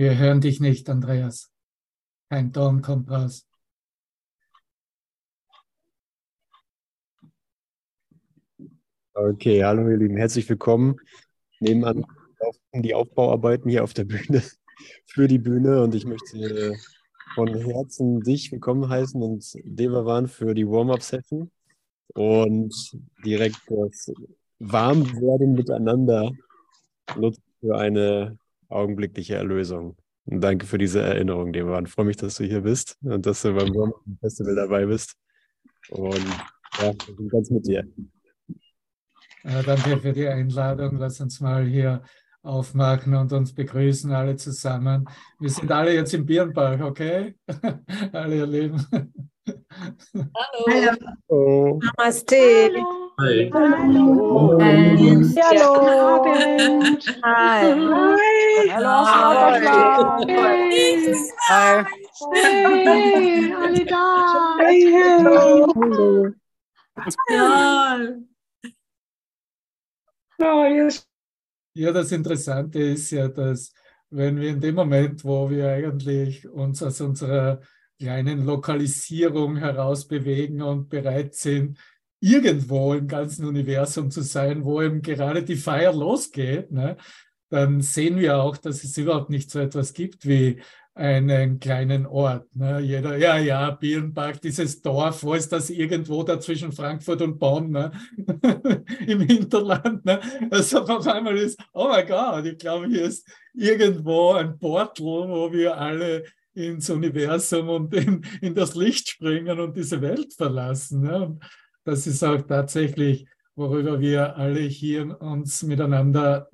Wir hören dich nicht, Andreas. Kein Ton kommt raus. Okay, hallo ihr Lieben, herzlich willkommen. Nebenan laufen die Aufbauarbeiten hier auf der Bühne für die Bühne und ich möchte von Herzen dich willkommen heißen und Devavan für die Warm-Up-Session und direkt das Warmwerden miteinander nutzen für eine augenblickliche Erlösung. Und danke für diese Erinnerung, Devavan. Ich freue mich, dass du hier bist und dass du beim Warm-Up-Festival dabei bist. Und ja, ich bin ganz mit dir. Ja, danke für die Einladung. Lass uns mal hier aufmachen und uns begrüßen alle zusammen. Wir sind alle jetzt im Birnbach, okay? alle ihr Lieben. Hallo. Hallo. Namaste. Hi. Hallo. Hallo. Hi. Hallo. Hi. Hey, alle da. Hallo. Ja. Oh, yes. Ja, das Interessante ist ja, dass wenn wir in dem Moment, wo wir eigentlich uns aus unserer kleinen Lokalisierung heraus bewegen und bereit sind, irgendwo im ganzen Universum zu sein, wo eben gerade die Feier losgeht, ne, dann sehen wir auch, dass es überhaupt nicht so etwas gibt wie einen kleinen Ort. Ne? Jeder, ja, ja, Birnbach, dieses Dorf, wo ist das irgendwo da zwischen Frankfurt und Bonn, ne? im Hinterland. Ne? Also auf einmal ist, oh mein Gott, ich glaube, hier ist irgendwo ein Portal, wo wir alle ins Universum und in, in das Licht springen und diese Welt verlassen. Ne? Und das ist auch tatsächlich, worüber wir alle hier uns miteinander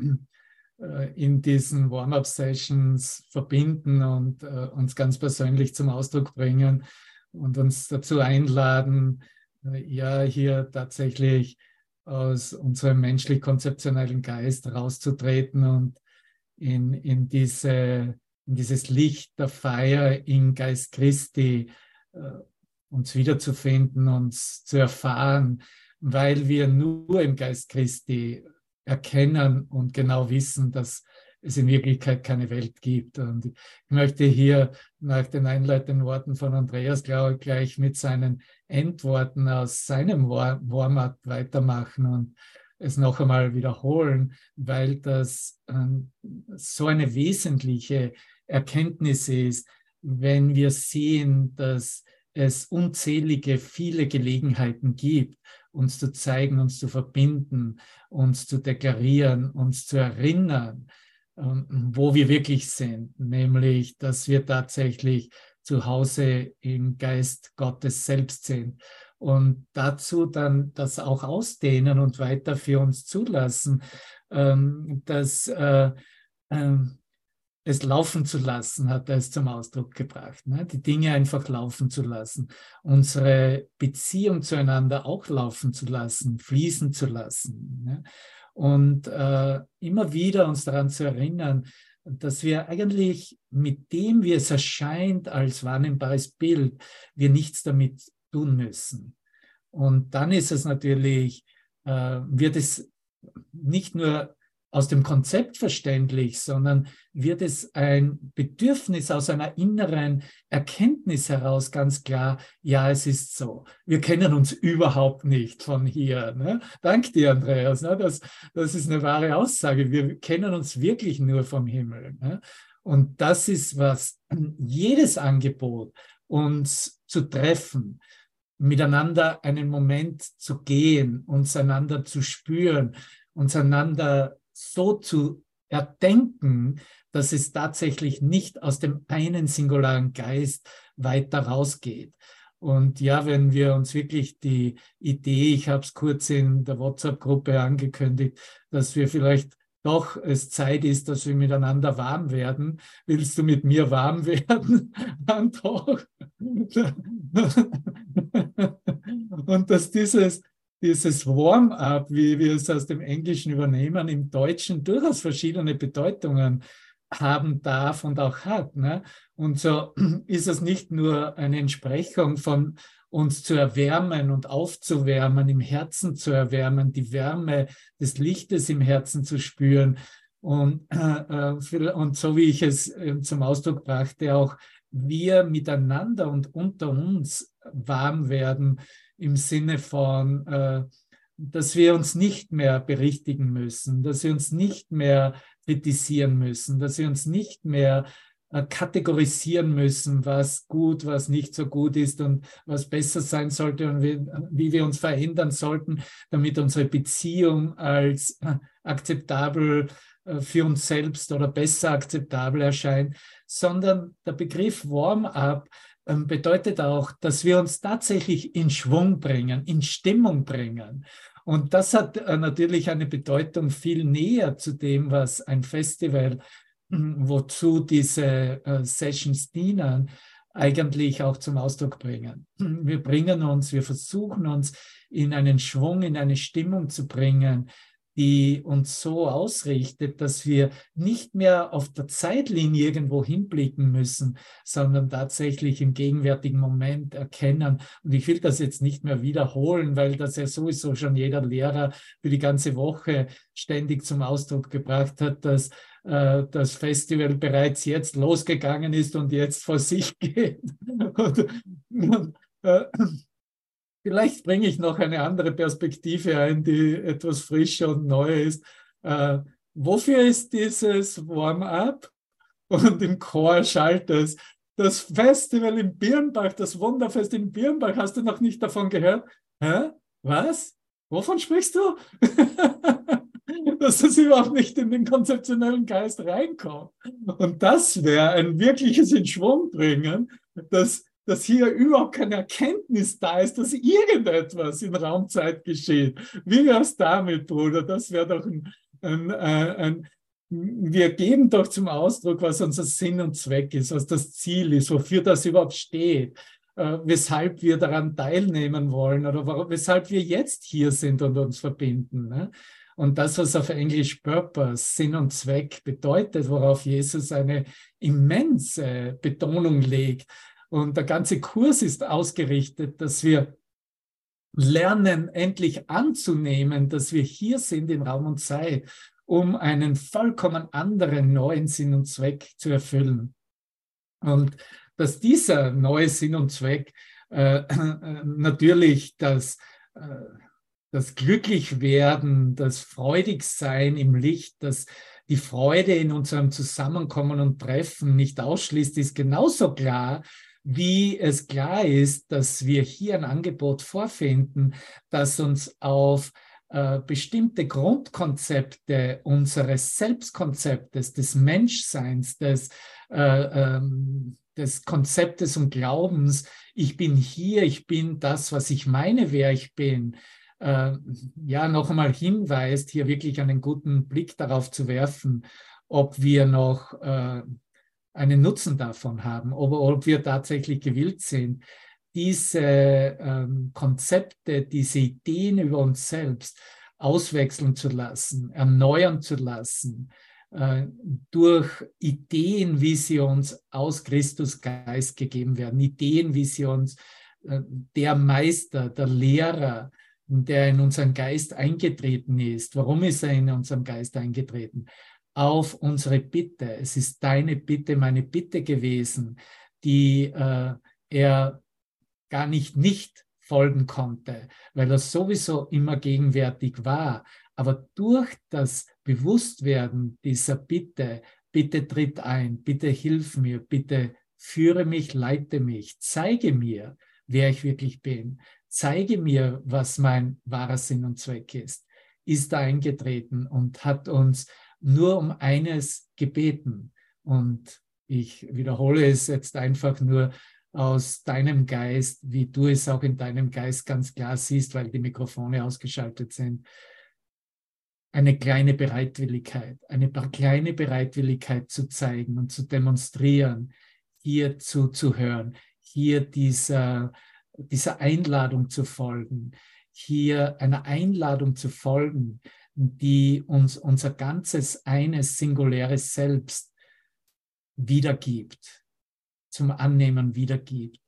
äh, in diesen Warm-up-Sessions verbinden und äh, uns ganz persönlich zum Ausdruck bringen und uns dazu einladen, äh, ja, hier tatsächlich aus unserem menschlich-konzeptionellen Geist rauszutreten und in, in, diese, in dieses Licht der Feier in Geist Christi äh, uns wiederzufinden, uns zu erfahren, weil wir nur im Geist Christi erkennen und genau wissen, dass es in Wirklichkeit keine Welt gibt. Und ich möchte hier nach den einleitenden Worten von Andreas glaube gleich mit seinen Endworten aus seinem Warm-up weitermachen und es noch einmal wiederholen, weil das ähm, so eine wesentliche Erkenntnis ist, wenn wir sehen, dass es unzählige, viele Gelegenheiten gibt, uns zu zeigen, uns zu verbinden, uns zu deklarieren, uns zu erinnern, ähm, wo wir wirklich sind, nämlich, dass wir tatsächlich zu Hause im Geist Gottes selbst sind. Und dazu dann das auch ausdehnen und weiter für uns zulassen, ähm, dass äh, ähm, es laufen zu lassen, hat er es zum Ausdruck gebracht. Ne? Die Dinge einfach laufen zu lassen, unsere Beziehung zueinander auch laufen zu lassen, fließen zu lassen. Ne? Und äh, immer wieder uns daran zu erinnern, dass wir eigentlich mit dem, wie es erscheint als wahrnehmbares Bild, wir nichts damit tun müssen. Und dann ist es natürlich, äh, wird es nicht nur aus dem Konzept verständlich, sondern wird es ein Bedürfnis aus einer inneren Erkenntnis heraus ganz klar, ja, es ist so. Wir kennen uns überhaupt nicht von hier. Ne? Dank dir, Andreas. Ne? Das, das ist eine wahre Aussage. Wir kennen uns wirklich nur vom Himmel. Ne? Und das ist was, jedes Angebot, uns zu treffen, miteinander einen Moment zu gehen, uns einander zu spüren, uns einander so zu erdenken, dass es tatsächlich nicht aus dem einen singularen Geist weiter rausgeht. Und ja, wenn wir uns wirklich die Idee, ich habe es kurz in der WhatsApp-Gruppe angekündigt, dass wir vielleicht doch es Zeit ist, dass wir miteinander warm werden. Willst du mit mir warm werden? Dann doch. Und dass dieses dieses Warm-up, wie wir es aus dem Englischen übernehmen, im Deutschen durchaus verschiedene Bedeutungen haben darf und auch hat. Ne? Und so ist es nicht nur eine Entsprechung von uns zu erwärmen und aufzuwärmen, im Herzen zu erwärmen, die Wärme des Lichtes im Herzen zu spüren Und, äh, und so wie ich es zum Ausdruck brachte, auch wir miteinander und unter uns warm werden im Sinne von, äh, dass wir uns nicht mehr berichtigen müssen, dass wir uns nicht mehr kritisieren müssen, dass wir uns nicht mehr äh, kategorisieren müssen, was gut, was nicht so gut ist und was besser sein sollte und wie, wie wir uns verändern sollten, damit unsere Beziehung als äh, akzeptabel äh, für uns selbst oder besser akzeptabel erscheint, sondern der Begriff Warm-up bedeutet auch, dass wir uns tatsächlich in Schwung bringen, in Stimmung bringen. Und das hat äh, natürlich eine Bedeutung viel näher zu dem, was ein Festival, hm, wozu diese äh, Sessions dienen, eigentlich auch zum Ausdruck bringen. Wir bringen uns, wir versuchen uns in einen Schwung, in eine Stimmung zu bringen, die uns so ausrichtet, dass wir nicht mehr auf der Zeitlinie irgendwo hinblicken müssen, sondern tatsächlich im gegenwärtigen Moment erkennen. Und ich will das jetzt nicht mehr wiederholen, weil das ja sowieso schon jeder Lehrer für die ganze Woche ständig zum Ausdruck gebracht hat, dass äh, das Festival bereits jetzt losgegangen ist und jetzt vor sich geht. und, äh, Vielleicht bringe ich noch eine andere Perspektive ein, die etwas frischer und neu ist. Äh, wofür ist dieses Warm-up? Und im Chor schallt es. Das Festival in Birnbach, das Wunderfest in Birnbach, hast du noch nicht davon gehört? Hä? Was? Wovon sprichst du? Dass das überhaupt nicht in den konzeptionellen Geist reinkommt. Und das wäre ein wirkliches In Schwung bringen, dass dass hier überhaupt keine Erkenntnis da ist, dass irgendetwas in Raumzeit geschieht. Wie wäre es damit, Bruder? Das wäre doch ein, ein, ein, ein, wir geben doch zum Ausdruck, was unser Sinn und Zweck ist, was das Ziel ist, wofür das überhaupt steht, äh, weshalb wir daran teilnehmen wollen oder warum, weshalb wir jetzt hier sind und uns verbinden. Ne? Und das, was auf Englisch Purpose, Sinn und Zweck bedeutet, worauf Jesus eine immense Betonung legt, und der ganze Kurs ist ausgerichtet, dass wir lernen, endlich anzunehmen, dass wir hier sind in Raum und Zeit, um einen vollkommen anderen neuen Sinn und Zweck zu erfüllen. Und dass dieser neue Sinn und Zweck äh, äh, natürlich das, äh, das Glücklichwerden, das Freudigsein im Licht, das die Freude in unserem Zusammenkommen und Treffen nicht ausschließt, ist genauso klar, wie es klar ist, dass wir hier ein Angebot vorfinden, das uns auf äh, bestimmte Grundkonzepte unseres Selbstkonzeptes, des Menschseins, des, äh, ähm, des Konzeptes und Glaubens, ich bin hier, ich bin das, was ich meine, wer ich bin, äh, ja, noch einmal hinweist, hier wirklich einen guten Blick darauf zu werfen, ob wir noch äh, einen Nutzen davon haben, ob, ob wir tatsächlich gewillt sind, diese ähm, Konzepte, diese Ideen über uns selbst auswechseln zu lassen, erneuern zu lassen, äh, durch Ideen, wie sie uns aus Christus Geist gegeben werden, Ideen, wie sie uns äh, der Meister, der Lehrer, der in unseren Geist eingetreten ist. Warum ist er in unseren Geist eingetreten? Auf unsere Bitte. Es ist deine Bitte, meine Bitte gewesen, die äh, er gar nicht nicht folgen konnte, weil er sowieso immer gegenwärtig war. Aber durch das Bewusstwerden dieser Bitte, bitte tritt ein, bitte hilf mir, bitte führe mich, leite mich, zeige mir, wer ich wirklich bin, zeige mir, was mein wahrer Sinn und Zweck ist, ist da eingetreten und hat uns nur um eines gebeten. Und ich wiederhole es jetzt einfach nur aus deinem Geist, wie du es auch in deinem Geist ganz klar siehst, weil die Mikrofone ausgeschaltet sind. Eine kleine Bereitwilligkeit, eine kleine Bereitwilligkeit zu zeigen und zu demonstrieren, hier zuzuhören, hier dieser, dieser Einladung zu folgen, hier einer Einladung zu folgen, die uns unser ganzes eines singuläres Selbst wiedergibt, zum Annehmen wiedergibt.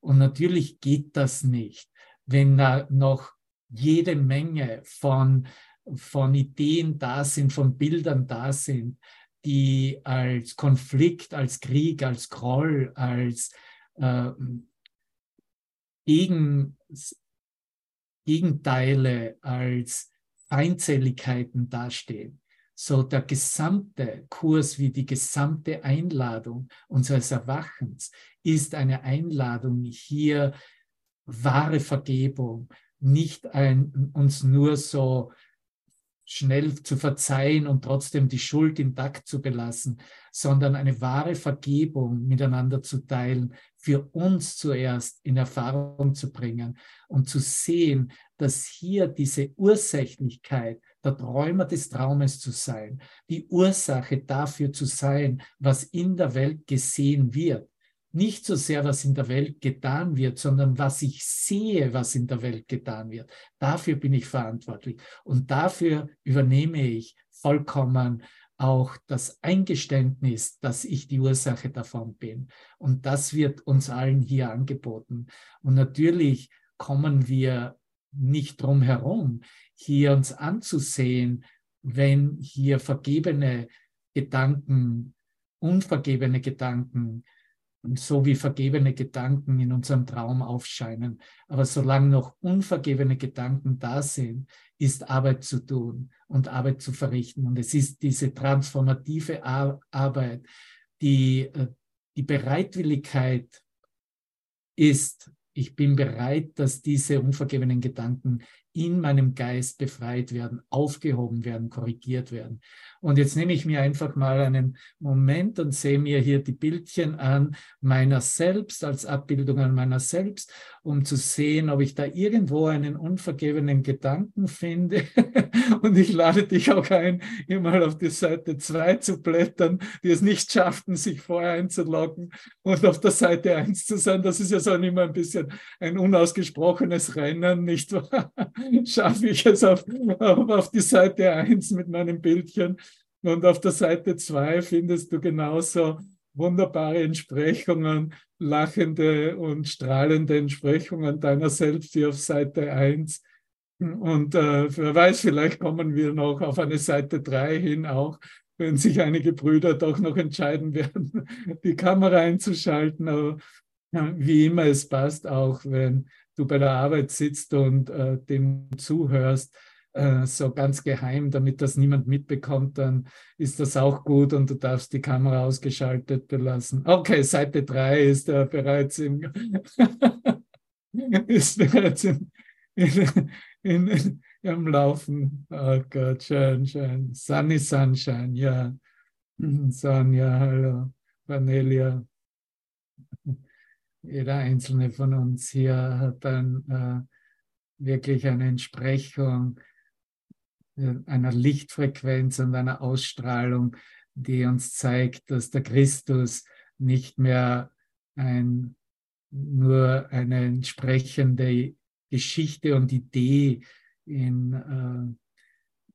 Und natürlich geht das nicht, wenn da noch jede Menge von von Ideen da sind, von Bildern da sind, die als Konflikt, als Krieg, als Groll, als äh, Gegen, Gegenteile, als Feindseligkeiten dastehen. So der gesamte Kurs wie die gesamte Einladung unseres Erwachens ist eine Einladung, hier wahre Vergebung, nicht ein, uns nur so schnell zu verzeihen und trotzdem die Schuld intakt zu belassen, sondern eine wahre Vergebung miteinander zu teilen, für uns zuerst in Erfahrung zu bringen und zu sehen, dass hier diese Ursächlichkeit, der Träumer des Traumes zu sein, die Ursache dafür zu sein, was in der Welt gesehen wird, nicht so sehr, was in der Welt getan wird, sondern was ich sehe, was in der Welt getan wird. Dafür bin ich verantwortlich. Und dafür übernehme ich vollkommen auch das Eingeständnis, dass ich die Ursache davon bin. Und das wird uns allen hier angeboten. Und natürlich kommen wir nicht drum herum, hier uns anzusehen, wenn hier vergebene Gedanken, unvergebene Gedanken, so wie vergebene Gedanken in unserem Traum aufscheinen. Aber solange noch unvergebene Gedanken da sind, ist Arbeit zu tun und Arbeit zu verrichten. Und es ist diese transformative Arbeit, die äh, die Bereitwilligkeit ist, ich bin bereit, dass diese unvergebenen Gedanken in meinem Geist befreit werden, aufgehoben werden, korrigiert werden. Und jetzt nehme ich mir einfach mal einen Moment und sehe mir hier die Bildchen an meiner selbst als Abbildung an meiner selbst, um zu sehen, ob ich da irgendwo einen unvergebenen Gedanken finde. und ich lade dich auch ein, hier mal auf die Seite 2 zu blättern, die es nicht schafften, sich vorher einzuloggen und auf der Seite 1 zu sein. Das ist ja so immer ein bisschen ein unausgesprochenes Rennen, nicht wahr? Schaffe ich es auf, auf, die Seite 1 mit meinem Bildchen. Und auf der Seite 2 findest du genauso wunderbare Entsprechungen, lachende und strahlende Entsprechungen deiner selbst wie auf Seite 1. Und äh, wer weiß, vielleicht kommen wir noch auf eine Seite 3 hin auch, wenn sich einige Brüder doch noch entscheiden werden, die Kamera einzuschalten. Aber wie immer es passt, auch wenn du bei der Arbeit sitzt und äh, dem zuhörst, äh, so ganz geheim, damit das niemand mitbekommt, dann ist das auch gut und du darfst die Kamera ausgeschaltet belassen. Okay, Seite 3 ist äh, bereits im ist bereits in, in, in, im Laufen. Oh Gott, schön, schön. Sunny Sunshine, ja. Sonja, hallo. Vanelia jeder einzelne von uns hier hat dann äh, wirklich eine Entsprechung äh, einer Lichtfrequenz und einer Ausstrahlung, die uns zeigt, dass der Christus nicht mehr ein, nur eine entsprechende Geschichte und Idee in,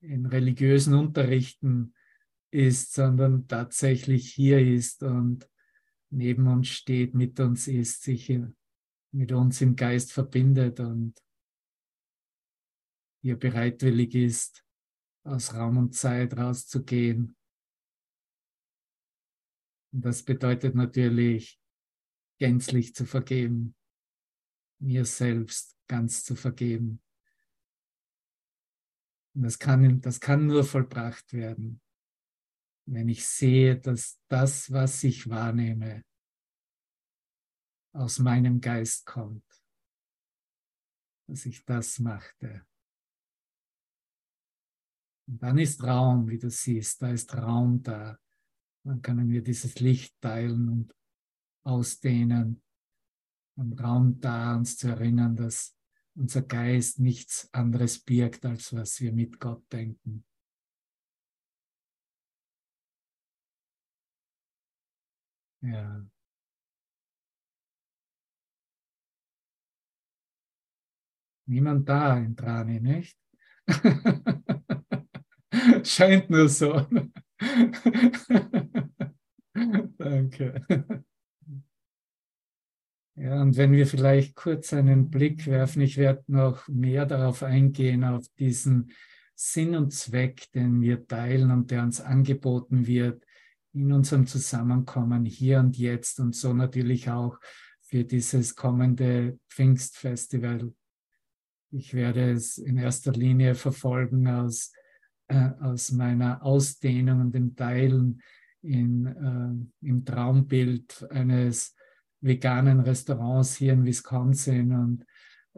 äh, in religiösen Unterrichten ist, sondern tatsächlich hier ist und neben uns steht, mit uns ist, sich mit uns im Geist verbindet und hier bereitwillig ist, aus Raum und Zeit rauszugehen. Und das bedeutet natürlich, gänzlich zu vergeben, mir selbst ganz zu vergeben. Und das kann, das kann nur vollbracht werden, wenn ich sehe, dass das, was ich wahrnehme, aus meinem Geist kommt, dass ich das machte. Und dann ist Raum, wie du siehst, da ist Raum da. Dann können wir dieses Licht teilen und ausdehnen und Raum da, uns zu erinnern, dass unser Geist nichts anderes birgt, als was wir mit Gott denken. Ja. Niemand da in Trani, nicht? Scheint nur so. Danke. Ja, und wenn wir vielleicht kurz einen Blick werfen, ich werde noch mehr darauf eingehen, auf diesen Sinn und Zweck, den wir teilen und der uns angeboten wird in unserem Zusammenkommen hier und jetzt und so natürlich auch für dieses kommende Pfingstfestival. Ich werde es in erster Linie verfolgen aus, äh, aus meiner Ausdehnung und dem Teilen in, äh, im Traumbild eines veganen Restaurants hier in Wisconsin und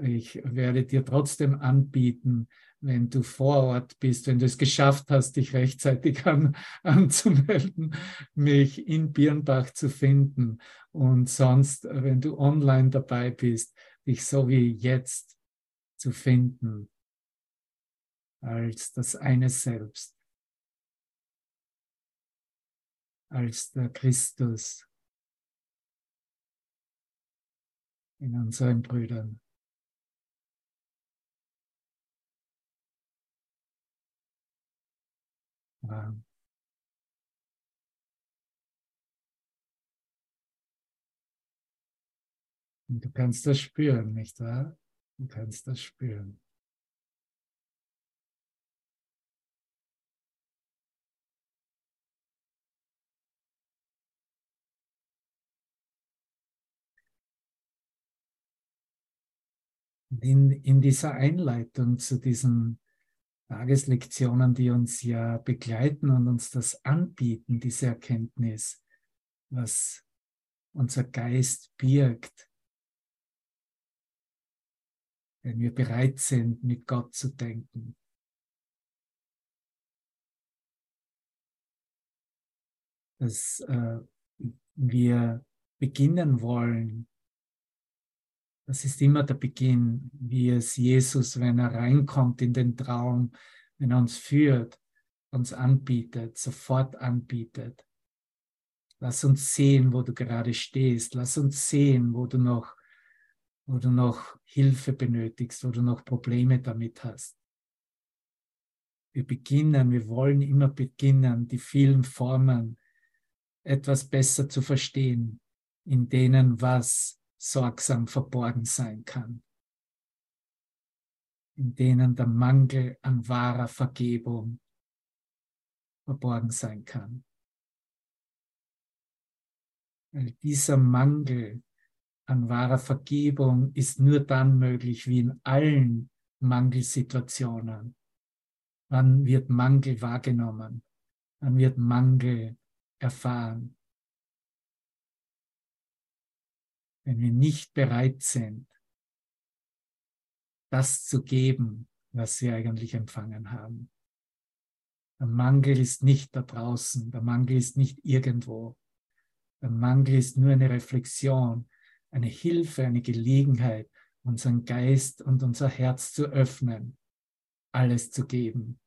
ich werde dir trotzdem anbieten, wenn du vor Ort bist, wenn du es geschafft hast, dich rechtzeitig an, anzumelden, mich in Birnbach zu finden. Und sonst, wenn du online dabei bist, dich so wie jetzt zu finden, als das eine Selbst, als der Christus in unseren Brüdern. Und du kannst das spüren, nicht wahr? Du kannst das spüren. In, in dieser Einleitung zu diesen Tageslektionen, die uns ja begleiten und uns das anbieten, diese Erkenntnis, was unser Geist birgt, wenn wir bereit sind, mit Gott zu denken. Dass äh, wir beginnen wollen, das ist immer der Beginn, wie es Jesus, wenn er reinkommt in den Traum, wenn er uns führt, uns anbietet, sofort anbietet. Lass uns sehen, wo du gerade stehst. Lass uns sehen, wo du noch, wo du noch Hilfe benötigst, wo du noch Probleme damit hast. Wir beginnen, wir wollen immer beginnen, die vielen Formen etwas besser zu verstehen, in denen was sorgsam verborgen sein kann, in denen der Mangel an wahrer Vergebung verborgen sein kann. Weil dieser Mangel an wahrer Vergebung ist nur dann möglich wie in allen Mangelsituationen. Wann wird Mangel wahrgenommen? Wann wird Mangel erfahren? Wenn wir nicht bereit sind, das zu geben, was wir eigentlich empfangen haben. Der Mangel ist nicht da draußen, der Mangel ist nicht irgendwo. Der Mangel ist nur eine Reflexion, eine Hilfe, eine Gelegenheit, unseren Geist und unser Herz zu öffnen, alles zu geben.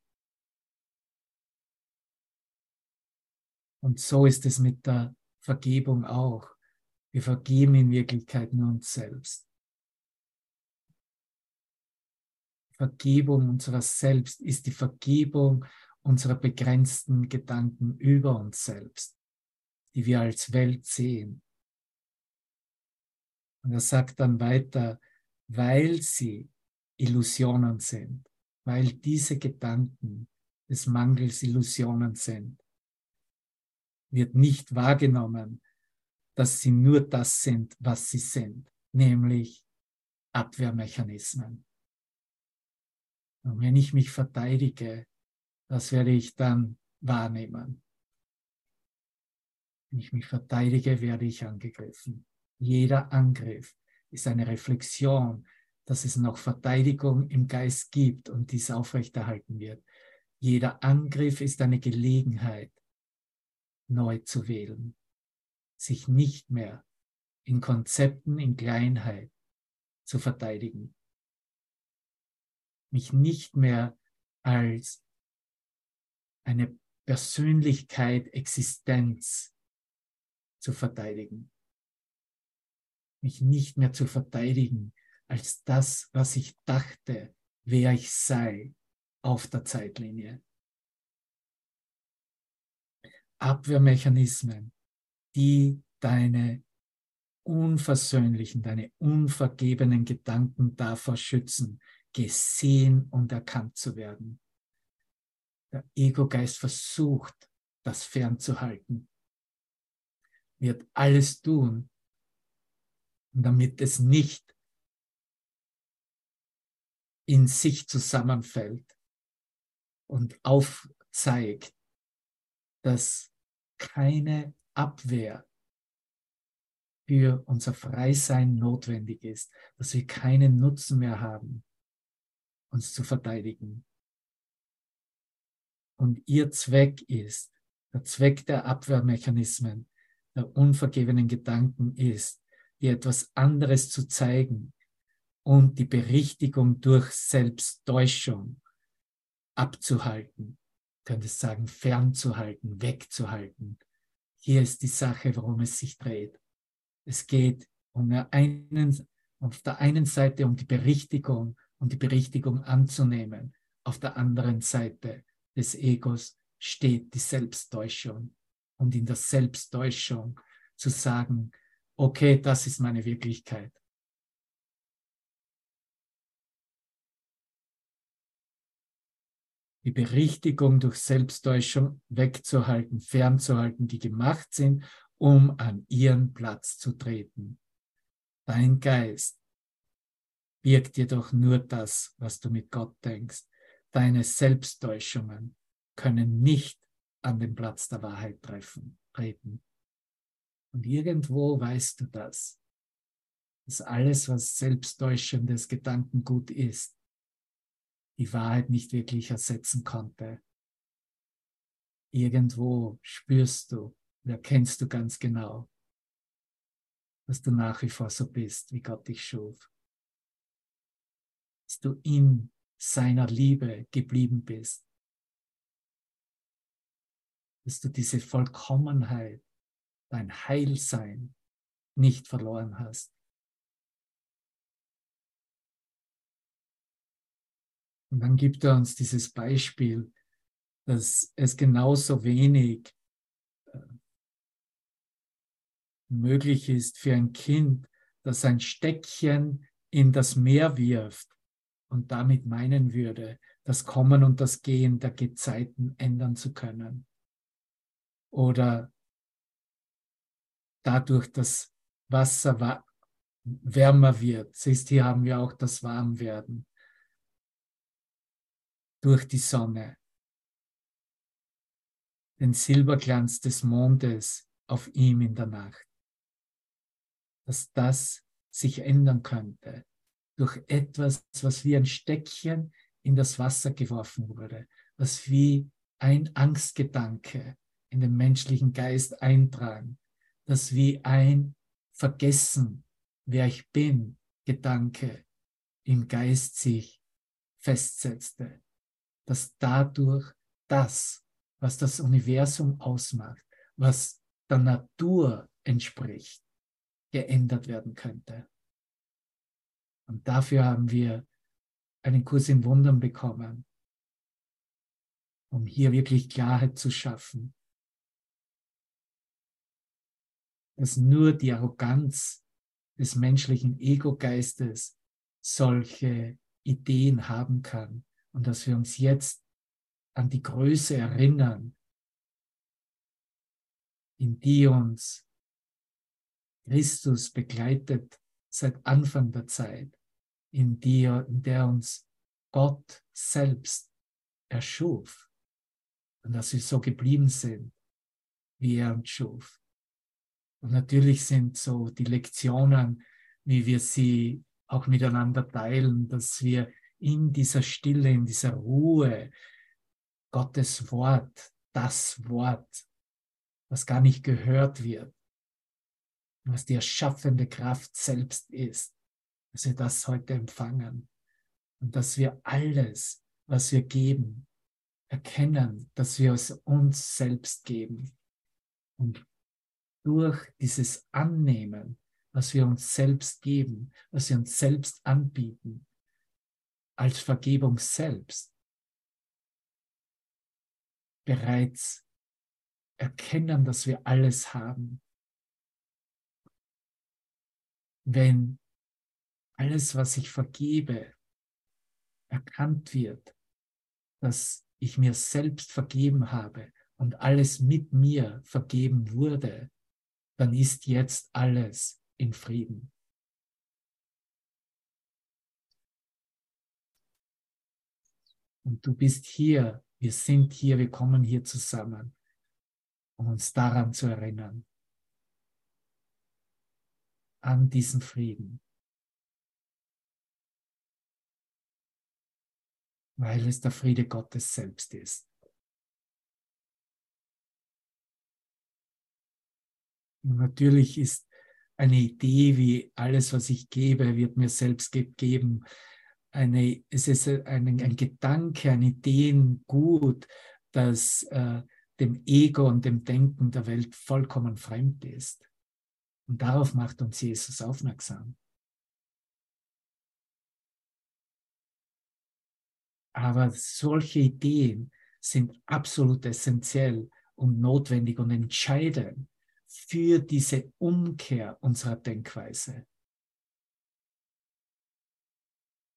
Und so ist es mit der Vergebung auch. Wir vergeben in Wirklichkeit nur uns selbst. Vergebung unserer selbst ist die Vergebung unserer begrenzten Gedanken über uns selbst, die wir als Welt sehen. Und er sagt dann weiter, weil sie Illusionen sind, weil diese Gedanken des Mangels Illusionen sind, wird nicht wahrgenommen, dass sie nur das sind, was sie sind, nämlich Abwehrmechanismen. Und wenn ich mich verteidige, das werde ich dann wahrnehmen. Wenn ich mich verteidige, werde ich angegriffen. Jeder Angriff ist eine Reflexion, dass es noch Verteidigung im Geist gibt und dies aufrechterhalten wird. Jeder Angriff ist eine Gelegenheit, neu zu wählen sich nicht mehr in Konzepten in Kleinheit zu verteidigen. Mich nicht mehr als eine Persönlichkeit, Existenz zu verteidigen. Mich nicht mehr zu verteidigen als das, was ich dachte, wer ich sei auf der Zeitlinie. Abwehrmechanismen die deine unversöhnlichen, deine unvergebenen Gedanken davor schützen, gesehen und erkannt zu werden. der Ego-Geist versucht, das fernzuhalten, wird alles tun, damit es nicht in sich zusammenfällt und aufzeigt, dass keine Abwehr für unser Freisein notwendig ist, dass wir keinen Nutzen mehr haben, uns zu verteidigen. Und ihr Zweck ist, der Zweck der Abwehrmechanismen, der unvergebenen Gedanken ist, dir etwas anderes zu zeigen und die Berichtigung durch Selbsttäuschung abzuhalten, könntest sagen, fernzuhalten, wegzuhalten. Hier ist die Sache, worum es sich dreht. Es geht um einen, auf der einen Seite um die Berichtigung und die Berichtigung anzunehmen. Auf der anderen Seite des Egos steht die Selbsttäuschung. Und in der Selbsttäuschung zu sagen, okay, das ist meine Wirklichkeit. Die Berichtigung durch Selbsttäuschung wegzuhalten, fernzuhalten, die gemacht sind, um an ihren Platz zu treten. Dein Geist birgt jedoch nur das, was du mit Gott denkst. Deine Selbsttäuschungen können nicht an den Platz der Wahrheit treffen, treten. Und irgendwo weißt du das, dass alles, was selbsttäuschendes Gedankengut ist, die Wahrheit nicht wirklich ersetzen konnte. Irgendwo spürst du, erkennst du ganz genau, dass du nach wie vor so bist, wie Gott dich schuf. Dass du in seiner Liebe geblieben bist. Dass du diese Vollkommenheit, dein Heilsein nicht verloren hast. Und dann gibt er uns dieses Beispiel, dass es genauso wenig äh, möglich ist für ein Kind, das ein Steckchen in das Meer wirft und damit meinen würde, das Kommen und das Gehen der Gezeiten ändern zu können. Oder dadurch, dass Wasser wärmer wird. Siehst, hier haben wir auch das Warmwerden durch die Sonne, den Silberglanz des Mondes auf ihm in der Nacht, dass das sich ändern könnte durch etwas, was wie ein Steckchen in das Wasser geworfen wurde, was wie ein Angstgedanke in den menschlichen Geist eintragen, das wie ein Vergessen, wer ich bin, Gedanke im Geist sich festsetzte dass dadurch das, was das Universum ausmacht, was der Natur entspricht, geändert werden könnte. Und dafür haben wir einen Kurs in Wundern bekommen, um hier wirklich Klarheit zu schaffen, dass nur die Arroganz des menschlichen Ego-Geistes solche Ideen haben kann, und dass wir uns jetzt an die Größe erinnern, in die uns Christus begleitet seit Anfang der Zeit, in, die, in der uns Gott selbst erschuf und dass wir so geblieben sind, wie er uns schuf. Und natürlich sind so die Lektionen, wie wir sie auch miteinander teilen, dass wir in dieser Stille, in dieser Ruhe Gottes Wort, das Wort, was gar nicht gehört wird, was die erschaffende Kraft selbst ist, dass wir das heute empfangen und dass wir alles, was wir geben, erkennen, dass wir es uns selbst geben. Und durch dieses Annehmen, was wir uns selbst geben, was wir uns selbst anbieten, als Vergebung selbst bereits erkennen, dass wir alles haben. Wenn alles, was ich vergebe, erkannt wird, dass ich mir selbst vergeben habe und alles mit mir vergeben wurde, dann ist jetzt alles in Frieden. Und du bist hier, wir sind hier, wir kommen hier zusammen, um uns daran zu erinnern, an diesen Frieden. Weil es der Friede Gottes selbst ist. Und natürlich ist eine Idee wie alles, was ich gebe, wird mir selbst gegeben. Eine, es ist ein, ein Gedanke, ein Ideengut, das äh, dem Ego und dem Denken der Welt vollkommen fremd ist. Und darauf macht uns Jesus aufmerksam. Aber solche Ideen sind absolut essentiell und notwendig und entscheidend für diese Umkehr unserer Denkweise.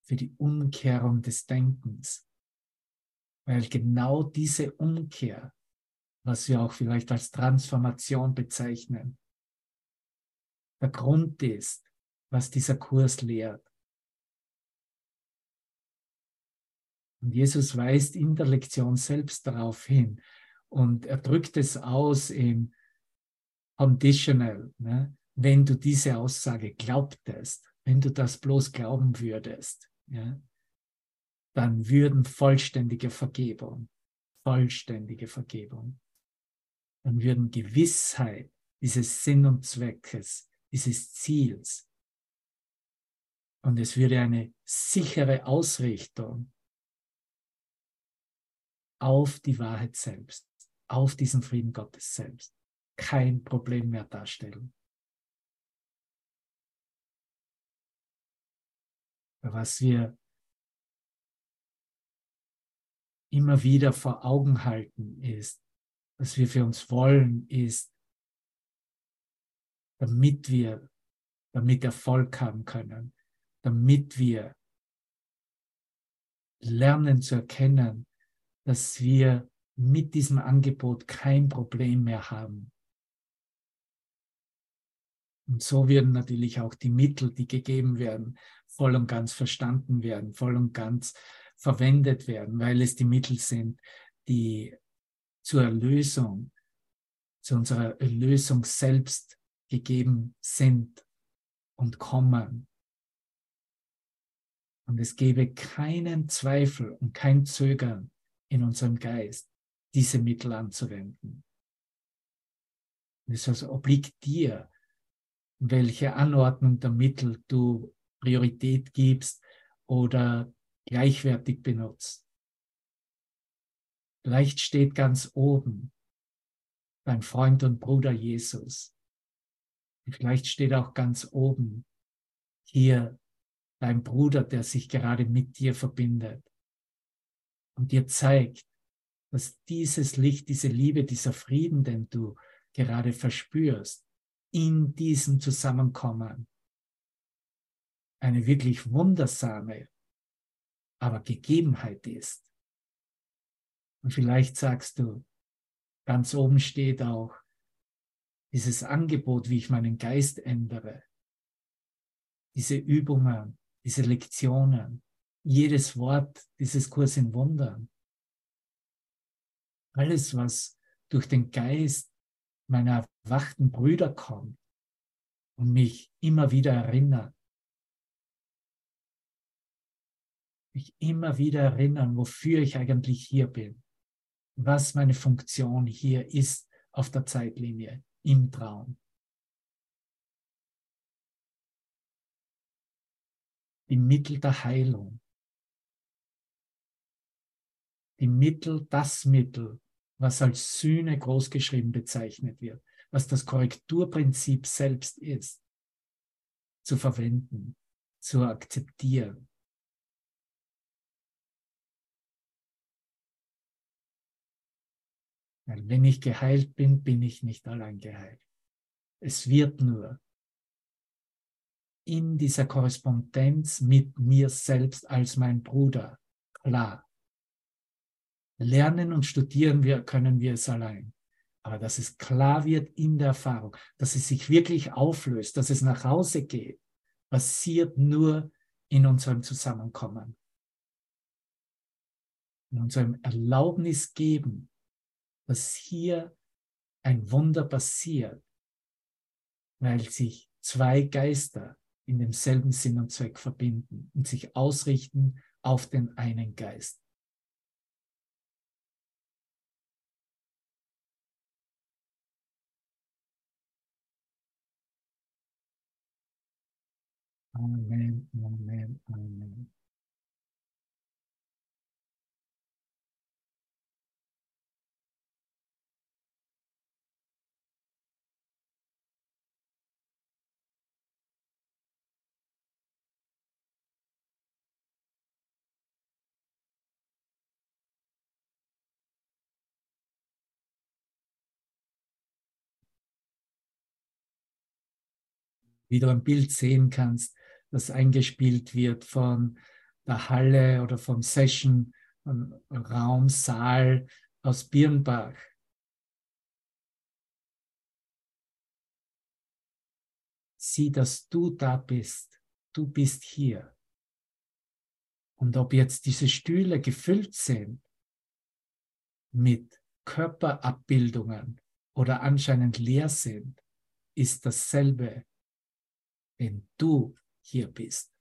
Für die Umkehrung des Denkens. Weil genau diese Umkehr, was wir auch vielleicht als Transformation bezeichnen, der Grund ist, was dieser Kurs lehrt. Und Jesus weist in der Lektion selbst darauf hin und er drückt es aus im Conditional. Ne? Wenn du diese Aussage glaubtest, wenn du das bloß glauben würdest, ja, dann würden vollständige Vergebung, vollständige Vergebung, dann würden Gewissheit dieses Sinn und Zweckes dieses Ziels. Und es würde eine sichere Ausrichtung auf die Wahrheit selbst, auf diesen Frieden Gottes selbst, kein Problem mehr darstellen. Was wir immer wieder vor Augen halten ist, was wir für uns wollen, ist damit wir damit Erfolg haben können, damit wir lernen zu erkennen, dass wir mit diesem Angebot kein Problem mehr haben. Und so werden natürlich auch die Mittel, die gegeben werden, voll und ganz verstanden werden, voll und ganz verwendet werden, weil es die Mittel sind, die zur Erlösung, zu unserer Erlösung selbst gegeben sind und kommen. Und es gebe keinen Zweifel und kein Zögern in unserem Geist, diese Mittel anzuwenden. Es also obliegt dir, welche Anordnung der Mittel du Priorität gibst oder gleichwertig benutzt. Vielleicht steht ganz oben dein Freund und Bruder Jesus. Vielleicht steht auch ganz oben hier dein Bruder, der sich gerade mit dir verbindet und dir zeigt, dass dieses Licht, diese Liebe, dieser Frieden, den du gerade verspürst, in diesem Zusammenkommen eine wirklich wundersame, aber Gegebenheit ist. Und vielleicht sagst du, ganz oben steht auch, dieses Angebot, wie ich meinen Geist ändere, diese Übungen, diese Lektionen, jedes Wort dieses Kurs in Wundern, alles, was durch den Geist meiner erwachten Brüder kommt und mich immer wieder erinnert, mich immer wieder erinnern, wofür ich eigentlich hier bin, was meine Funktion hier ist auf der Zeitlinie im Traum. Die Mittel der Heilung. Die Mittel, das Mittel, was als Sühne großgeschrieben bezeichnet wird, was das Korrekturprinzip selbst ist, zu verwenden, zu akzeptieren. Weil wenn ich geheilt bin, bin ich nicht allein geheilt. Es wird nur in dieser Korrespondenz mit mir selbst als mein Bruder klar, Lernen und studieren wir, können wir es allein. Aber dass es klar wird in der Erfahrung, dass es sich wirklich auflöst, dass es nach Hause geht, passiert nur in unserem Zusammenkommen. In unserem Erlaubnis geben, dass hier ein Wunder passiert, weil sich zwei Geister in demselben Sinn und Zweck verbinden und sich ausrichten auf den einen Geist. Amen, Amen, Amen. Wie du ein Bild sehen kannst, das eingespielt wird von der Halle oder vom Session, Raum, Saal aus Birnbach. Sieh, dass du da bist. Du bist hier. Und ob jetzt diese Stühle gefüllt sind mit Körperabbildungen oder anscheinend leer sind, ist dasselbe, wenn du hier bist.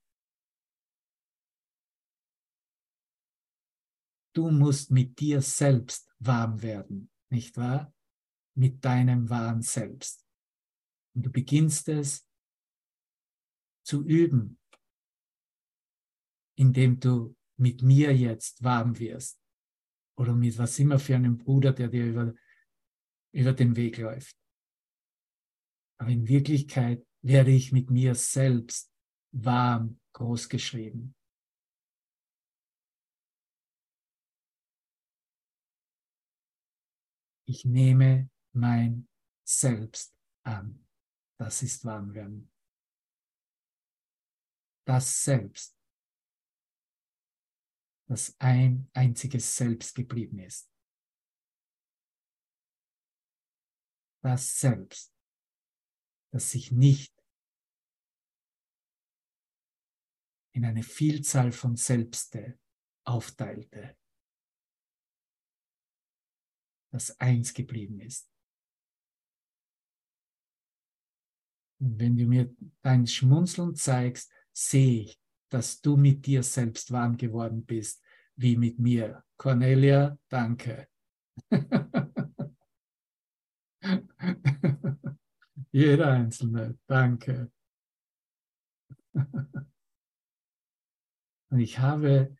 Du musst mit dir selbst warm werden, nicht wahr? Mit deinem wahren Selbst. Und du beginnst es zu üben, indem du mit mir jetzt warm wirst. Oder mit was immer für einem Bruder, der dir über, über den Weg läuft. Aber in Wirklichkeit werde ich mit mir selbst warm großgeschrieben. Ich nehme mein Selbst an. Das ist warm werden. Das Selbst, das ein einziges Selbst geblieben ist. Das Selbst, das sich nicht in eine Vielzahl von Selbste aufteilte, das eins geblieben ist. Und wenn du mir dein Schmunzeln zeigst, sehe ich, dass du mit dir selbst warm geworden bist, wie mit mir. Cornelia, danke. Jeder Einzelne, danke. Und ich habe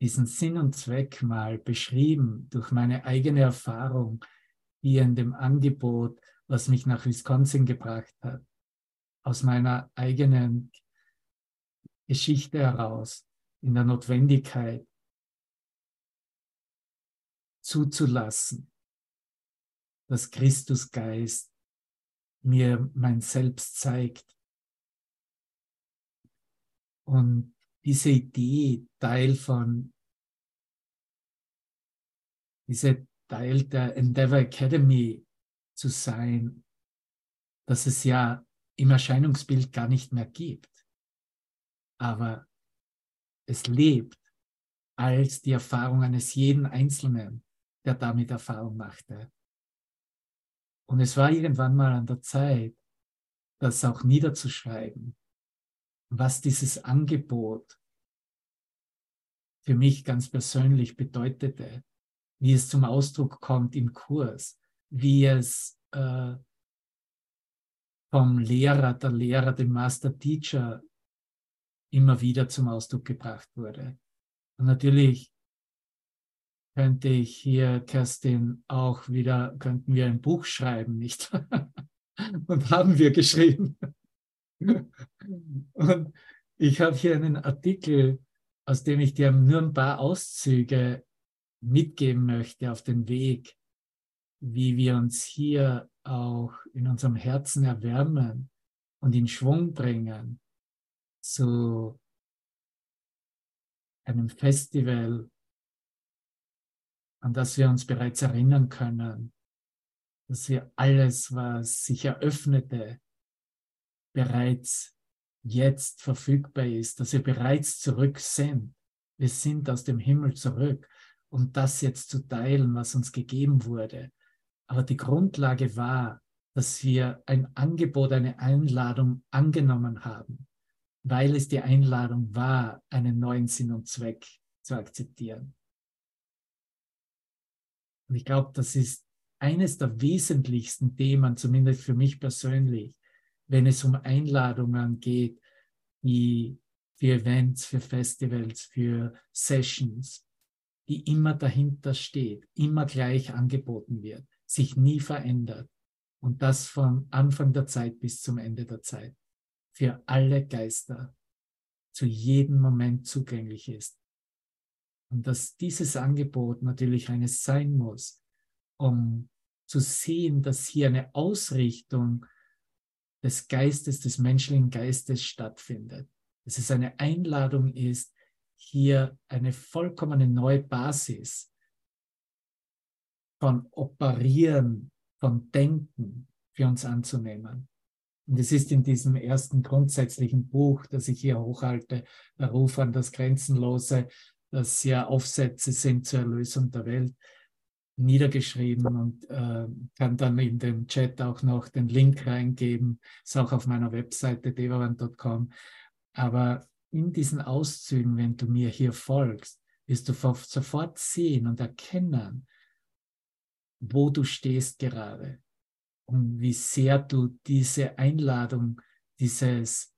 diesen Sinn und Zweck mal beschrieben durch meine eigene Erfahrung hier in dem Angebot, was mich nach Wisconsin gebracht hat, aus meiner eigenen Geschichte heraus, in der Notwendigkeit zuzulassen, dass Christusgeist mir mein Selbst zeigt. Und diese Idee Teil von, diese Teil der Endeavor Academy zu sein, dass es ja im Erscheinungsbild gar nicht mehr gibt. Aber es lebt als die Erfahrung eines jeden Einzelnen, der damit Erfahrung machte. Und es war irgendwann mal an der Zeit, das auch niederzuschreiben was dieses Angebot für mich ganz persönlich bedeutete, wie es zum Ausdruck kommt im Kurs, wie es äh, vom Lehrer, der Lehrer, dem Master Teacher immer wieder zum Ausdruck gebracht wurde. Und natürlich könnte ich hier, Kerstin, auch wieder, könnten wir ein Buch schreiben, nicht? Und haben wir geschrieben. Und ich habe hier einen Artikel, aus dem ich dir nur ein paar Auszüge mitgeben möchte auf den Weg, wie wir uns hier auch in unserem Herzen erwärmen und in Schwung bringen zu einem Festival an das wir uns bereits erinnern können, dass wir alles, was sich eröffnete, bereits jetzt verfügbar ist, dass wir bereits zurück sind. Wir sind aus dem Himmel zurück und das jetzt zu teilen, was uns gegeben wurde. Aber die Grundlage war, dass wir ein Angebot, eine Einladung angenommen haben, weil es die Einladung war, einen neuen Sinn und Zweck zu akzeptieren. Und ich glaube, das ist eines der wesentlichsten Themen, zumindest für mich persönlich, wenn es um Einladungen geht, die für Events, für Festivals, für Sessions, die immer dahinter steht, immer gleich angeboten wird, sich nie verändert. Und das von Anfang der Zeit bis zum Ende der Zeit. Für alle Geister zu jedem Moment zugänglich ist. Und dass dieses Angebot natürlich eines sein muss, um zu sehen, dass hier eine Ausrichtung des Geistes, des menschlichen Geistes stattfindet. Dass es eine Einladung ist, hier eine vollkommene neue Basis von Operieren, von Denken für uns anzunehmen. Und es ist in diesem ersten grundsätzlichen Buch, das ich hier hochhalte, der Ruf an das Grenzenlose, das ja Aufsätze sind zur Erlösung der Welt, niedergeschrieben und äh, kann dann in den Chat auch noch den Link reingeben. Ist auch auf meiner Webseite devavan.com. Aber in diesen Auszügen, wenn du mir hier folgst, wirst du sofort sehen und erkennen, wo du stehst gerade und wie sehr du diese Einladung, dieses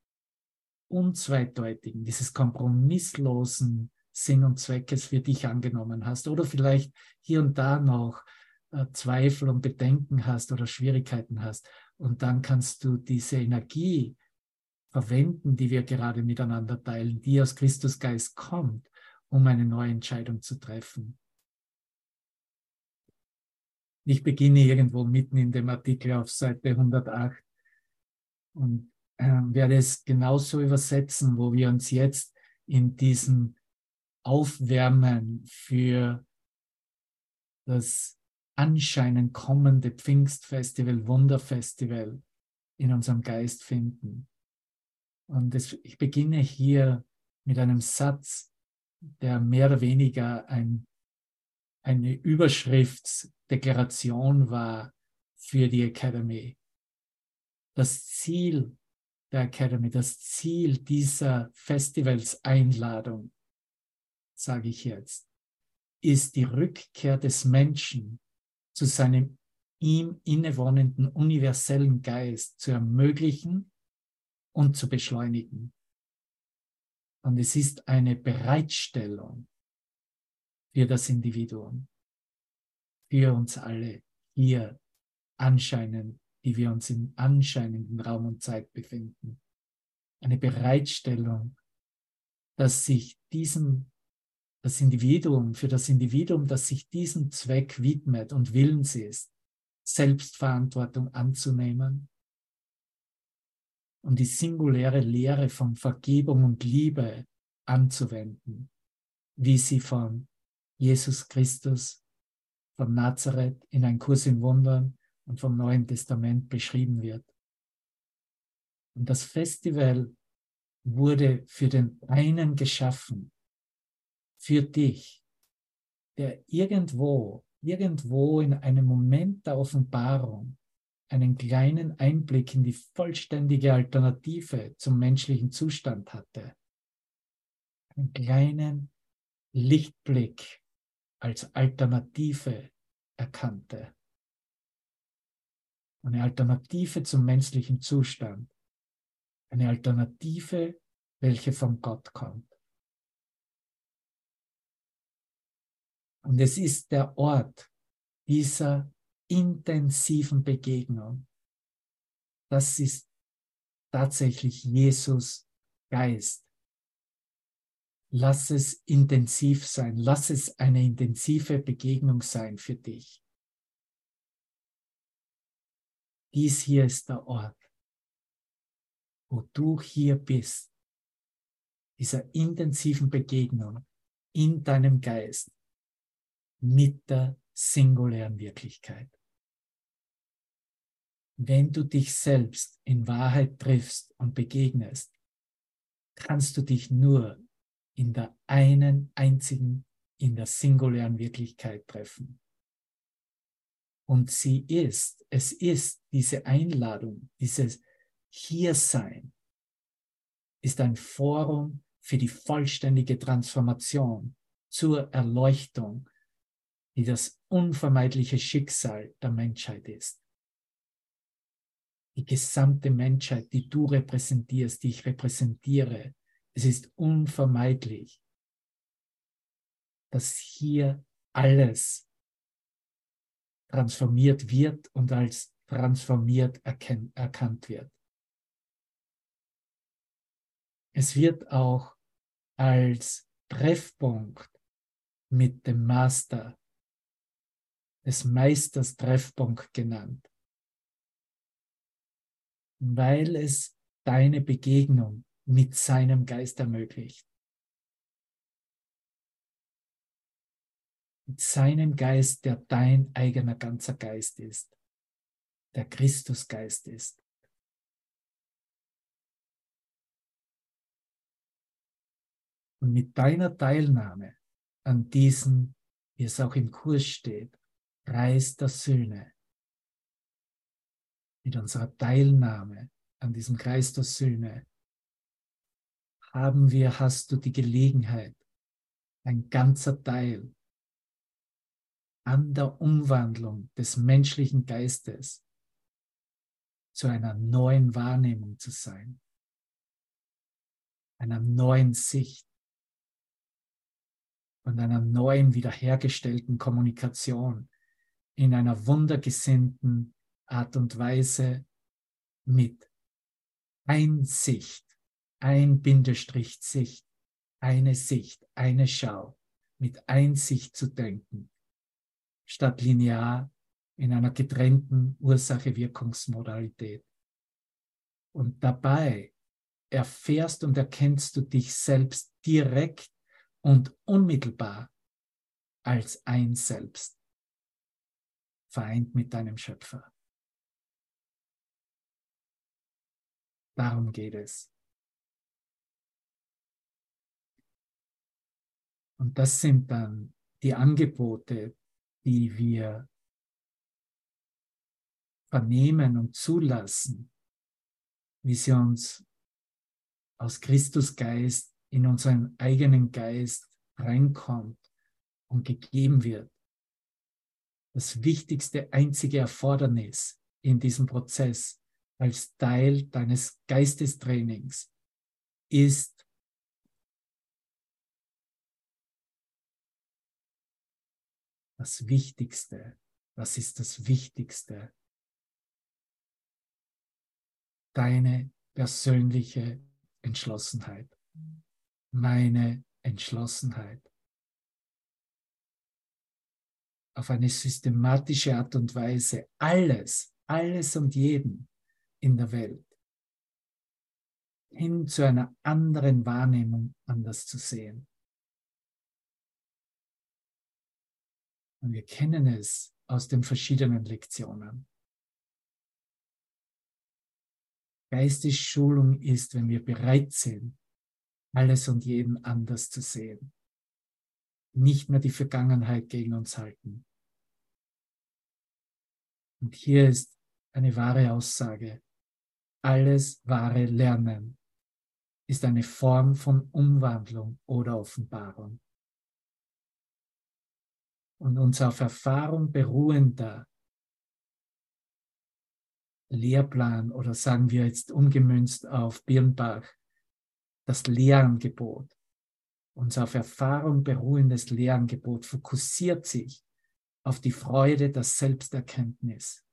unzweideutigen, dieses kompromisslosen Sinn und Zweckes für dich angenommen hast oder vielleicht hier und da noch äh, Zweifel und Bedenken hast oder Schwierigkeiten hast. Und dann kannst du diese Energie verwenden, die wir gerade miteinander teilen, die aus Christusgeist kommt, um eine neue Entscheidung zu treffen. Ich beginne irgendwo mitten in dem Artikel auf Seite 108 und äh, werde es genauso übersetzen, wo wir uns jetzt in diesem Aufwärmen für das anscheinend kommende Pfingstfestival, Wunderfestival in unserem Geist finden. Und das, ich beginne hier mit einem Satz, der mehr oder weniger ein, eine Überschriftsdeklaration war für die Academy. Das Ziel der Academy, das Ziel dieser Festivals-Einladung, sage ich jetzt, ist die Rückkehr des Menschen zu seinem ihm innewohnenden universellen Geist zu ermöglichen und zu beschleunigen. Und es ist eine Bereitstellung für das Individuum, für uns alle hier anscheinend, die wir uns im anscheinenden Raum und Zeit befinden. Eine Bereitstellung, dass sich diesem, das Individuum, für das Individuum, das sich diesem Zweck widmet und willens ist, Selbstverantwortung anzunehmen um die singuläre Lehre von Vergebung und Liebe anzuwenden, wie sie von Jesus Christus von Nazareth in ein Kurs in Wundern und vom Neuen Testament beschrieben wird. Und das Festival wurde für den einen geschaffen, für dich, der irgendwo, irgendwo in einem Moment der Offenbarung einen kleinen Einblick in die vollständige Alternative zum menschlichen Zustand hatte. Einen kleinen Lichtblick als Alternative erkannte. Eine Alternative zum menschlichen Zustand. Eine Alternative, welche von Gott kommt. Und es ist der Ort dieser intensiven Begegnung. Das ist tatsächlich Jesus Geist. Lass es intensiv sein. Lass es eine intensive Begegnung sein für dich. Dies hier ist der Ort, wo du hier bist, dieser intensiven Begegnung in deinem Geist mit der singulären Wirklichkeit. Wenn du dich selbst in Wahrheit triffst und begegnest, kannst du dich nur in der einen einzigen, in der singulären Wirklichkeit treffen. Und sie ist, es ist diese Einladung, dieses Hiersein, ist ein Forum für die vollständige Transformation zur Erleuchtung, die das unvermeidliche Schicksal der Menschheit ist. Die gesamte Menschheit, die du repräsentierst, die ich repräsentiere, es ist unvermeidlich, dass hier alles transformiert wird und als transformiert erkannt wird. Es wird auch als Treffpunkt mit dem Master, des Meisters Treffpunkt genannt, weil es deine Begegnung mit seinem Geist ermöglicht. Mit seinem Geist, der dein eigener ganzer Geist ist, der Christusgeist ist. Und mit deiner Teilnahme an diesem, wie es auch im Kurs steht, Reis der Söhne, mit unserer Teilnahme an diesem Kreis der Söhne, haben wir, hast du die Gelegenheit, ein ganzer Teil an der Umwandlung des menschlichen Geistes zu einer neuen Wahrnehmung zu sein, einer neuen Sicht, und einer neuen wiederhergestellten Kommunikation in einer wundergesinnten Art und Weise mit Einsicht, ein Bindestrich Sicht, eine Sicht, eine Schau, mit Einsicht zu denken, statt linear in einer getrennten Ursache-Wirkungsmodalität. Und dabei erfährst und erkennst du dich selbst direkt und unmittelbar als ein Selbst, vereint mit deinem Schöpfer. Darum geht es. Und das sind dann die Angebote, die wir vernehmen und zulassen, wie sie uns aus Christus Geist in unseren eigenen Geist reinkommt und gegeben wird. Das wichtigste, einzige Erfordernis in diesem Prozess als Teil deines Geistestrainings ist das Wichtigste. Was ist das Wichtigste? Deine persönliche Entschlossenheit meine Entschlossenheit. Auf eine systematische Art und Weise alles, alles und jeden in der Welt hin zu einer anderen Wahrnehmung anders zu sehen. Und wir kennen es aus den verschiedenen Lektionen. Geistesschulung ist, wenn wir bereit sind, alles und jeden anders zu sehen. Nicht mehr die Vergangenheit gegen uns halten. Und hier ist eine wahre Aussage. Alles wahre Lernen ist eine Form von Umwandlung oder Offenbarung. Und unser auf Erfahrung beruhender Lehrplan oder sagen wir jetzt umgemünzt auf Birnbach, das Lehrangebot, unser auf Erfahrung beruhendes Lehrangebot fokussiert sich auf die Freude der Selbsterkenntnis,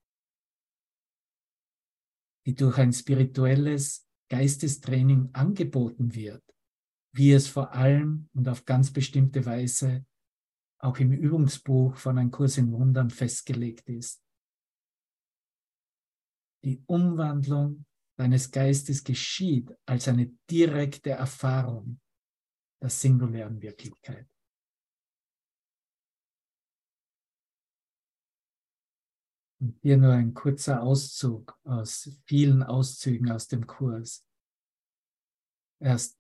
die durch ein spirituelles Geistestraining angeboten wird, wie es vor allem und auf ganz bestimmte Weise auch im Übungsbuch von Ein Kurs in Wundern festgelegt ist. Die Umwandlung deines Geistes geschieht als eine direkte Erfahrung der singulären Wirklichkeit. Und hier nur ein kurzer Auszug aus vielen Auszügen aus dem Kurs. Erst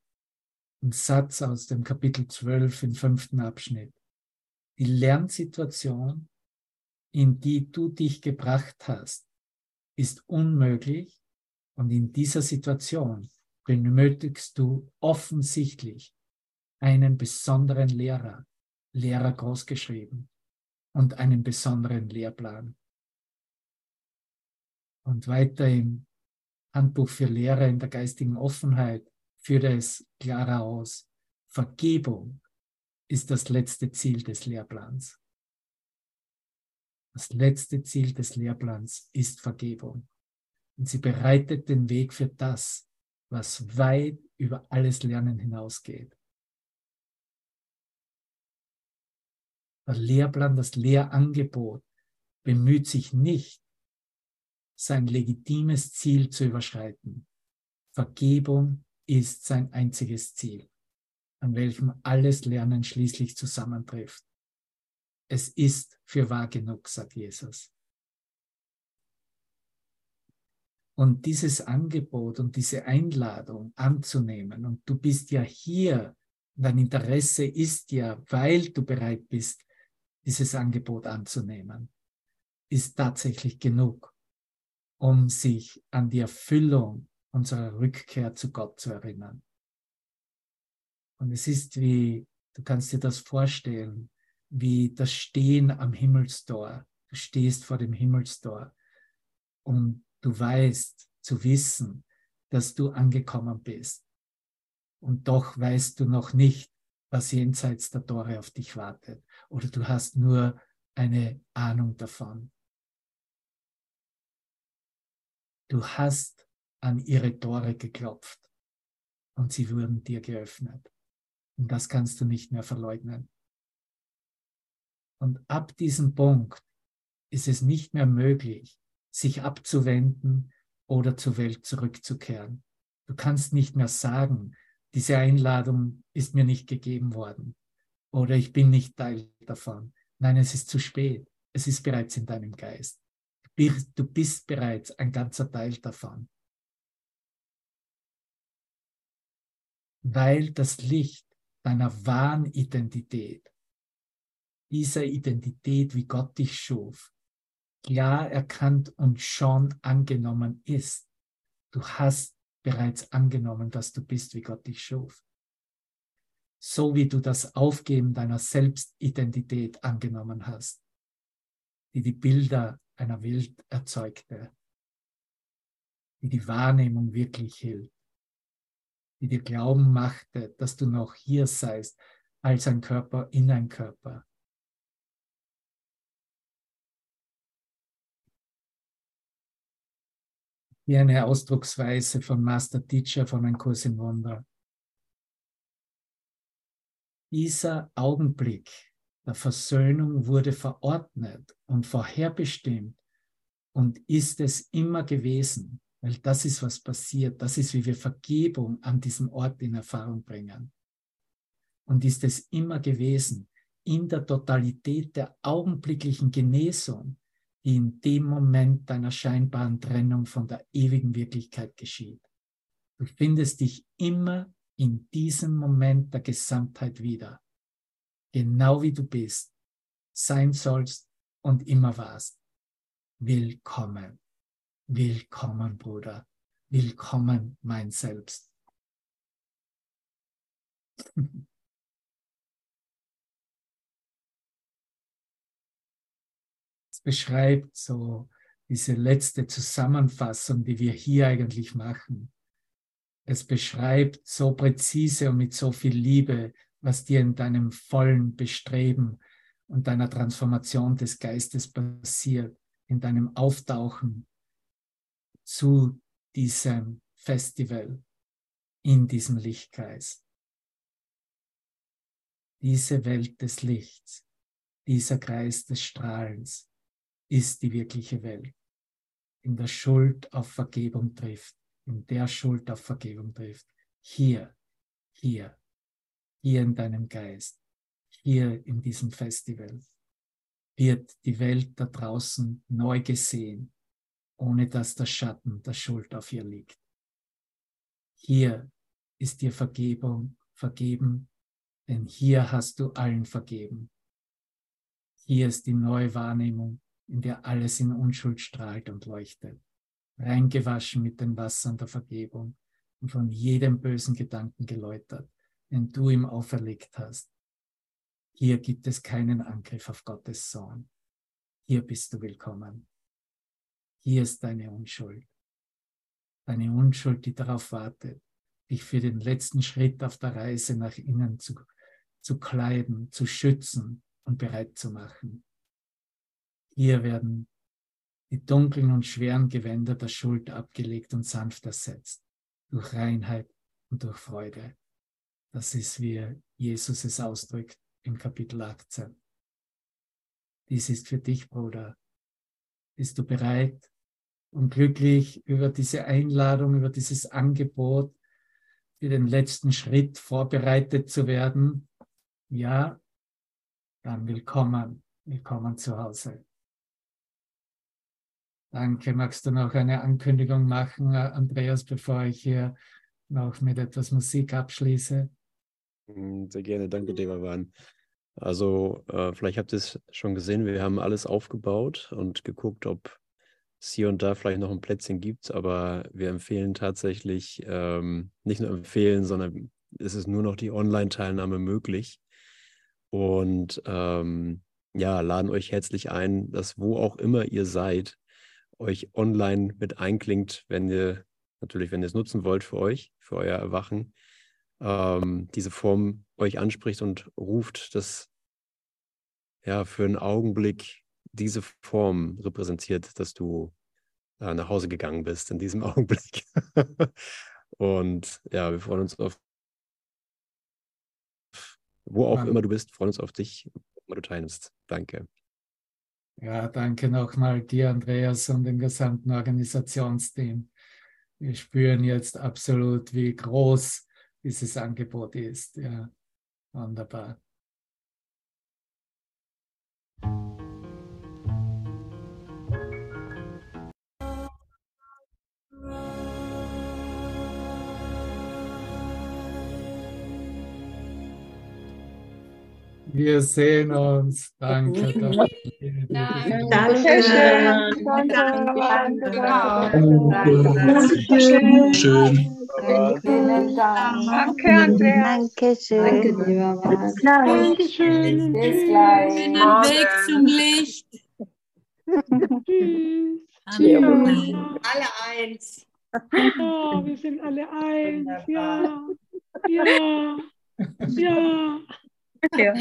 ein Satz aus dem Kapitel 12 im fünften Abschnitt. Die Lernsituation, in die du dich gebracht hast, ist unmöglich und in dieser Situation benötigst du offensichtlich einen besonderen Lehrer, Lehrer großgeschrieben und einen besonderen Lehrplan. Und weiter im Handbuch für Lehrer in der geistigen Offenheit führt es klarer aus. Vergebung ist das letzte Ziel des Lehrplans. Das letzte Ziel des Lehrplans ist Vergebung. Und sie bereitet den Weg für das, was weit über alles Lernen hinausgeht. Der Lehrplan, das Lehrangebot bemüht sich nicht, sein legitimes Ziel zu überschreiten. Vergebung ist sein einziges Ziel, an welchem alles Lernen schließlich zusammentrifft. Es ist für wahr genug, sagt Jesus. Und dieses Angebot und diese Einladung anzunehmen, und du bist ja hier, dein Interesse ist ja, weil du bereit bist, dieses Angebot anzunehmen, ist tatsächlich genug, um sich an die Erfüllung unserer Rückkehr zu Gott zu erinnern. Und es ist wie, du kannst dir das vorstellen, wie das Stehen am Himmelstor. Du stehst vor dem Himmelstor und du weißt zu wissen, dass du angekommen bist. Und doch weißt du noch nicht, was jenseits der Tore auf dich wartet. Oder du hast nur eine Ahnung davon. Du hast an ihre Tore geklopft und sie wurden dir geöffnet. Und das kannst du nicht mehr verleugnen. Und ab diesem Punkt ist es nicht mehr möglich, sich abzuwenden oder zur Welt zurückzukehren. Du kannst nicht mehr sagen, diese Einladung ist mir nicht gegeben worden oder ich bin nicht Teil davon. Nein, es ist zu spät. Es ist bereits in deinem Geist. Du bist bereits ein ganzer Teil davon. Weil das Licht deiner wahren Identität, dieser Identität, wie Gott dich schuf, klar erkannt und schon angenommen ist. Du hast bereits angenommen, dass du bist, wie Gott dich schuf. So wie du das Aufgeben deiner Selbstidentität angenommen hast, die die Bilder einer Welt erzeugte, die die Wahrnehmung wirklich hielt, die dir Glauben machte, dass du noch hier seist als ein Körper in ein Körper, wie eine Ausdrucksweise von Master Teacher von einem Kurs im Wunder. Dieser Augenblick der Versöhnung wurde verordnet und vorherbestimmt und ist es immer gewesen, weil das ist, was passiert. Das ist, wie wir Vergebung an diesem Ort in Erfahrung bringen. Und ist es immer gewesen, in der Totalität der augenblicklichen Genesung die in dem Moment deiner scheinbaren Trennung von der ewigen Wirklichkeit geschieht. Du findest dich immer in diesem Moment der Gesamtheit wieder, genau wie du bist, sein sollst und immer warst. Willkommen, willkommen, Bruder, willkommen, mein Selbst. beschreibt so diese letzte Zusammenfassung, die wir hier eigentlich machen. Es beschreibt so präzise und mit so viel Liebe, was dir in deinem vollen Bestreben und deiner Transformation des Geistes passiert, in deinem Auftauchen zu diesem Festival, in diesem Lichtkreis. Diese Welt des Lichts, dieser Kreis des Strahlens, ist die wirkliche Welt, in der Schuld auf Vergebung trifft, in der Schuld auf Vergebung trifft. Hier, hier, hier in deinem Geist, hier in diesem Festival. wird die Welt da draußen neu gesehen, ohne dass der Schatten der Schuld auf ihr liegt. Hier ist dir Vergebung vergeben, denn hier hast du allen vergeben. Hier ist die neue Wahrnehmung, in der alles in Unschuld strahlt und leuchtet, reingewaschen mit den Wassern der Vergebung und von jedem bösen Gedanken geläutert, den du ihm auferlegt hast. Hier gibt es keinen Angriff auf Gottes Sohn. Hier bist du willkommen. Hier ist deine Unschuld. Deine Unschuld, die darauf wartet, dich für den letzten Schritt auf der Reise nach innen zu, zu kleiden, zu schützen und bereit zu machen. Hier werden die dunklen und schweren Gewänder der Schuld abgelegt und sanft ersetzt, durch Reinheit und durch Freude. Das ist, wie Jesus es ausdrückt im Kapitel 18. Dies ist für dich, Bruder. Bist du bereit und glücklich über diese Einladung, über dieses Angebot, für den letzten Schritt vorbereitet zu werden? Ja, dann willkommen, willkommen zu Hause. Danke. Magst du noch eine Ankündigung machen, Andreas, bevor ich hier noch mit etwas Musik abschließe? Mm, sehr gerne, danke, Devavan. Also, äh, vielleicht habt ihr es schon gesehen, wir haben alles aufgebaut und geguckt, ob es hier und da vielleicht noch ein Plätzchen gibt, aber wir empfehlen tatsächlich, ähm, nicht nur empfehlen, sondern es ist nur noch die Online-Teilnahme möglich. Und ähm, ja, laden euch herzlich ein, dass wo auch immer ihr seid, euch online mit einklingt, wenn ihr natürlich, wenn ihr es nutzen wollt für euch, für euer Erwachen, ähm, diese Form euch anspricht und ruft, dass ja für einen Augenblick diese Form repräsentiert, dass du äh, nach Hause gegangen bist in diesem Augenblick. und ja, wir freuen uns auf wo auch immer du bist, freuen uns auf dich, wo du teilnimmst. Danke. Ja, danke nochmal dir, Andreas, und dem gesamten Organisationsteam. Wir spüren jetzt absolut, wie groß dieses Angebot ist. Ja, wunderbar. Wir sehen uns. Danke. Danke. Danke. Dankeschön. Danke. Schön. Vielen Dank. Danke, Andreas. Danke, lieber Mann. Dankeschön. Bis gleich. Schönen Weg zum Licht. Tschüss. Amen. Alle eins. Ja, wir sind alle eins. Ja. Ja. Ja. Ja.